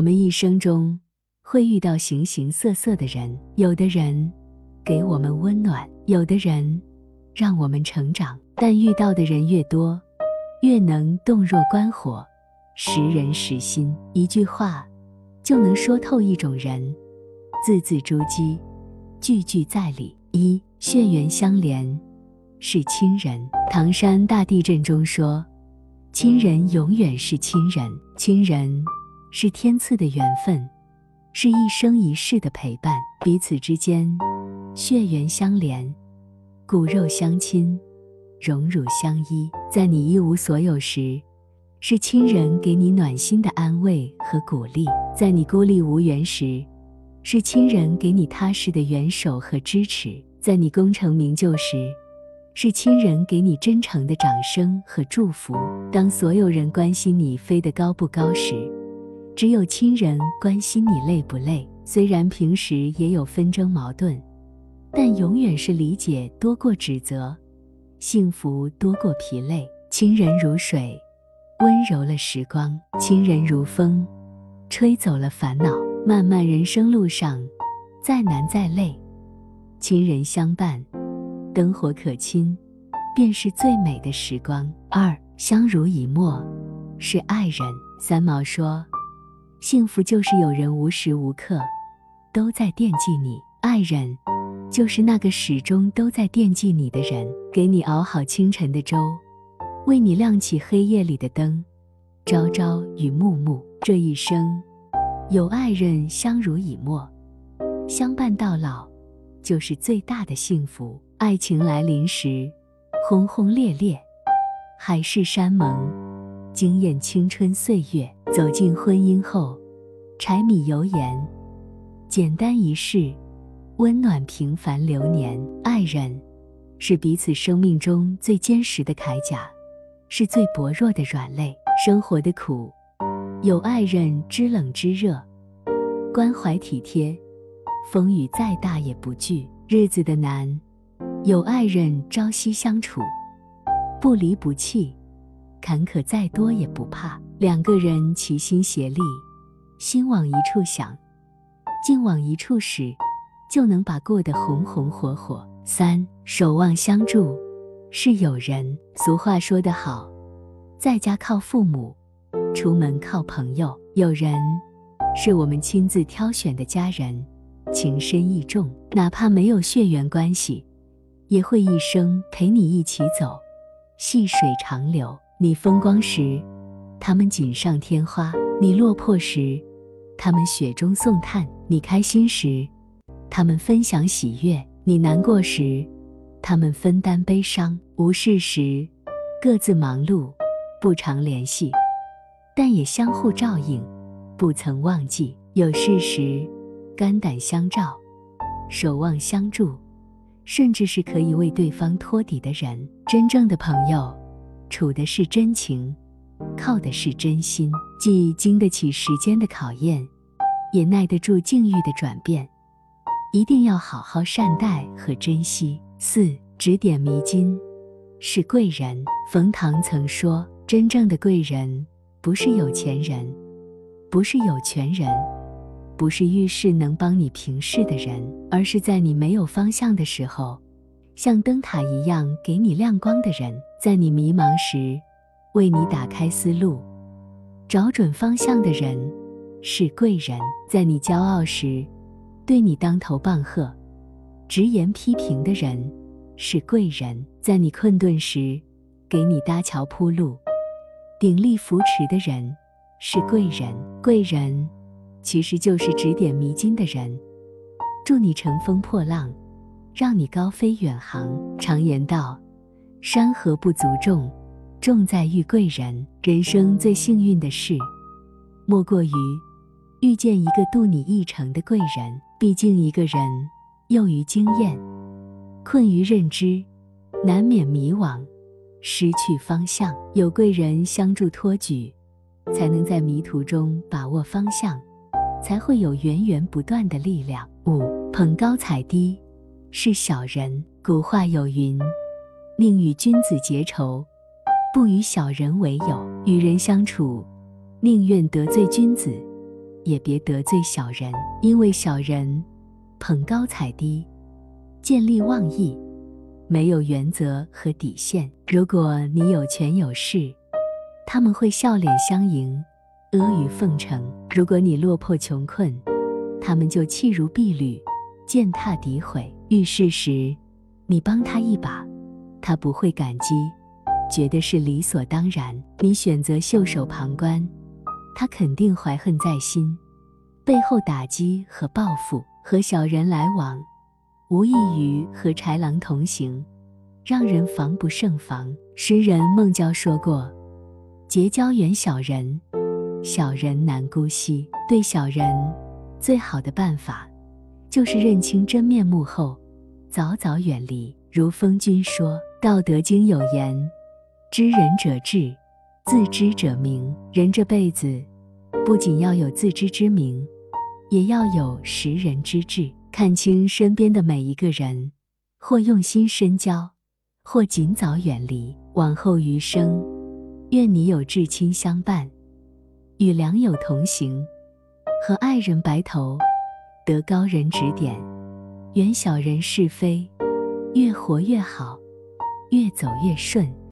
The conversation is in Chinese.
我们一生中会遇到形形色色的人，有的人给我们温暖，有的人让我们成长。但遇到的人越多，越能洞若观火，识人识心。一句话就能说透一种人，字字珠玑，句句在理。一血缘相连是亲人。唐山大地震中说，亲人永远是亲人，亲人是天赐的缘分，是一生一世的陪伴。彼此之间血缘相连，骨肉相亲，荣辱相依。在你一无所有时，是亲人给你暖心的安慰和鼓励；在你孤立无援时，是亲人给你踏实的援手和支持，在你功成名就时，是亲人给你真诚的掌声和祝福。当所有人关心你飞得高不高时，只有亲人关心你累不累。虽然平时也有纷争矛盾，但永远是理解多过指责，幸福多过疲累。亲人如水，温柔了时光；亲人如风，吹走了烦恼。漫漫人生路上，再难再累，亲人相伴，灯火可亲，便是最美的时光。二相濡以沫是爱人。三毛说：“幸福就是有人无时无刻都在惦记你，爱人就是那个始终都在惦记你的人，给你熬好清晨的粥，为你亮起黑夜里的灯，朝朝与暮暮，这一生。”有爱人相濡以沫，相伴到老，就是最大的幸福。爱情来临时，轰轰烈烈，海誓山盟，惊艳青春岁月；走进婚姻后，柴米油盐，简单一世，温暖平凡流年。爱人，是彼此生命中最坚实的铠甲，是最薄弱的软肋。生活的苦。有爱人知冷知热，关怀体贴，风雨再大也不惧；日子的难，有爱人朝夕相处，不离不弃，坎坷再多也不怕。两个人齐心协力，心往一处想，劲往一处使，就能把过得红红火火。三守望相助是友人。俗话说得好，在家靠父母。出门靠朋友，友人是我们亲自挑选的家人，情深意重，哪怕没有血缘关系，也会一生陪你一起走，细水长流。你风光时，他们锦上添花；你落魄时，他们雪中送炭；你开心时，他们分享喜悦；你难过时，他们分担悲伤。无事时，各自忙碌，不常联系。但也相互照应，不曾忘记。有事时，肝胆相照，守望相助，甚至是可以为对方托底的人。真正的朋友，处的是真情，靠的是真心，既经得起时间的考验，也耐得住境遇的转变。一定要好好善待和珍惜。四指点迷津是贵人。冯唐曾说：“真正的贵人。”不是有钱人，不是有权人，不是遇事能帮你平事的人，而是在你没有方向的时候，像灯塔一样给你亮光的人；在你迷茫时，为你打开思路、找准方向的人是贵人；在你骄傲时，对你当头棒喝、直言批评的人是贵人；在你困顿时，给你搭桥铺路。鼎力扶持的人是贵人，贵人其实就是指点迷津的人，助你乘风破浪，让你高飞远航。常言道：“山河不足重，重在遇贵人。”人生最幸运的事，莫过于遇见一个渡你一程的贵人。毕竟一个人幼于经验，困于认知，难免迷惘。失去方向，有贵人相助托举，才能在迷途中把握方向，才会有源源不断的力量。五捧高踩低是小人。古话有云：“宁与君子结仇，不与小人为友。”与人相处，宁愿得罪君子，也别得罪小人，因为小人捧高踩低，见利忘义，没有原则和底线。如果你有权有势，他们会笑脸相迎，阿谀奉承；如果你落魄穷困，他们就弃如敝履，践踏诋毁。遇事时，你帮他一把，他不会感激。觉得是理所当然，你选择袖手旁观，他肯定怀恨在心，背后打击和报复。和小人来往，无异于和豺狼同行，让人防不胜防。诗人孟郊说过：“结交远小人，小人难姑息。”对小人最好的办法，就是认清真面目后，早早远离。如风君说，《道德经》有言。知人者智，自知者明。人这辈子，不仅要有自知之明，也要有识人之智。看清身边的每一个人，或用心深交，或尽早远离。往后余生，愿你有至亲相伴，与良友同行，和爱人白头，得高人指点，远小人是非，越活越好，越走越顺。